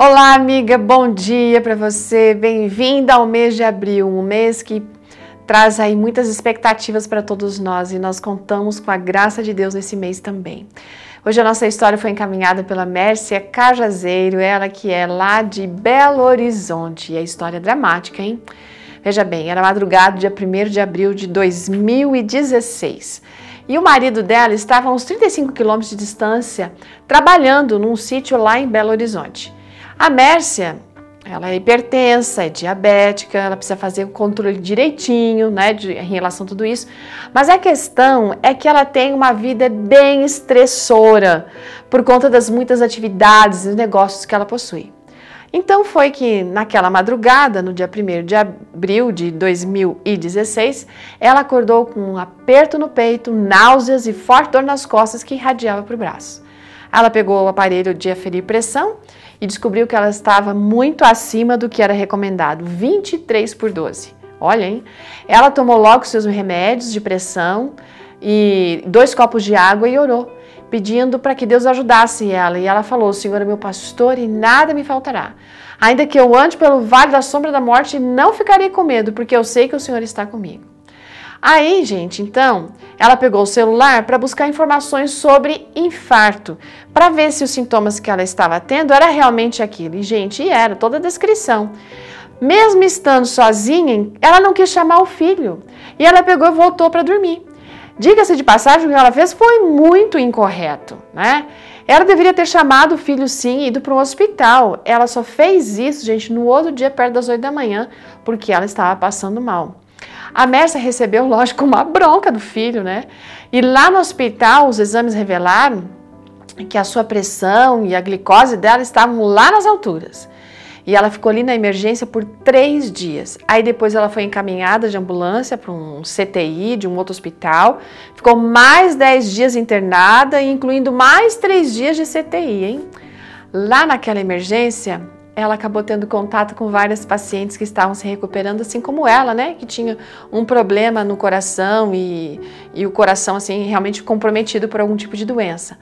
Olá, amiga, bom dia para você. Bem-vinda ao mês de abril, um mês que traz aí muitas expectativas para todos nós e nós contamos com a graça de Deus nesse mês também. Hoje a nossa história foi encaminhada pela Mércia Cajazeiro, ela que é lá de Belo Horizonte. E a história é dramática, hein? Veja bem, era madrugada, dia 1 de abril de 2016. E o marido dela estava a uns 35 quilômetros de distância, trabalhando num sítio lá em Belo Horizonte. A Mércia, ela é hipertensa, é diabética, ela precisa fazer o controle direitinho, né, de, em relação a tudo isso. Mas a questão é que ela tem uma vida bem estressora por conta das muitas atividades e negócios que ela possui. Então foi que naquela madrugada, no dia 1 de abril de 2016, ela acordou com um aperto no peito, náuseas e forte dor nas costas que irradiava para o braço. Ela pegou o aparelho de aferir pressão e descobriu que ela estava muito acima do que era recomendado, 23 por 12. Olha, hein? Ela tomou logo seus remédios de pressão e dois copos de água e orou, pedindo para que Deus ajudasse ela. E ela falou: Senhor é meu pastor e nada me faltará. Ainda que eu ande pelo vale da sombra da morte, não ficarei com medo, porque eu sei que o Senhor está comigo. Aí, gente, então, ela pegou o celular para buscar informações sobre infarto, para ver se os sintomas que ela estava tendo era realmente aquilo. E, gente, era toda a descrição. Mesmo estando sozinha, ela não quis chamar o filho. E ela pegou e voltou para dormir. Diga-se de passagem, o que ela fez foi muito incorreto, né? Ela deveria ter chamado o filho sim e ido para um hospital. Ela só fez isso, gente, no outro dia, perto das 8 da manhã, porque ela estava passando mal. A Mércia recebeu, lógico, uma bronca do filho, né? E lá no hospital, os exames revelaram que a sua pressão e a glicose dela estavam lá nas alturas. E ela ficou ali na emergência por três dias. Aí depois ela foi encaminhada de ambulância para um CTI de um outro hospital. Ficou mais dez dias internada, incluindo mais três dias de CTI, hein? Lá naquela emergência, ela acabou tendo contato com várias pacientes que estavam se recuperando, assim como ela, né? Que tinha um problema no coração e, e o coração, assim, realmente comprometido por algum tipo de doença.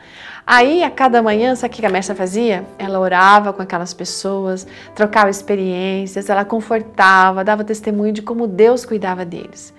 Aí, a cada manhã, sabe o que a Mércia fazia? Ela orava com aquelas pessoas, trocava experiências, ela confortava, dava testemunho de como Deus cuidava deles.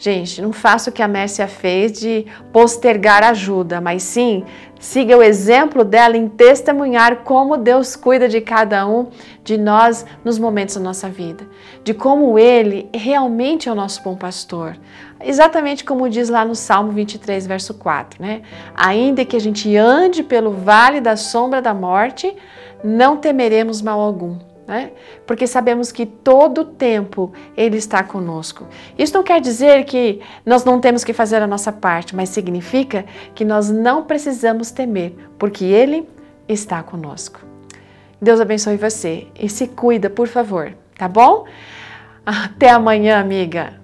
Gente, não faça o que a Mércia fez de postergar ajuda, mas sim siga o exemplo dela em testemunhar como Deus cuida de cada um de nós nos momentos da nossa vida, de como Ele realmente é o nosso bom pastor. Exatamente como diz lá no Salmo 23, verso 4, né? Ainda que a gente ande pelo vale da sombra da morte, não temeremos mal algum né? Porque sabemos que todo tempo Ele está conosco. Isso não quer dizer que nós não temos que fazer a nossa parte, mas significa que nós não precisamos temer, porque Ele está conosco. Deus abençoe você e se cuida, por favor, tá bom? Até amanhã, amiga.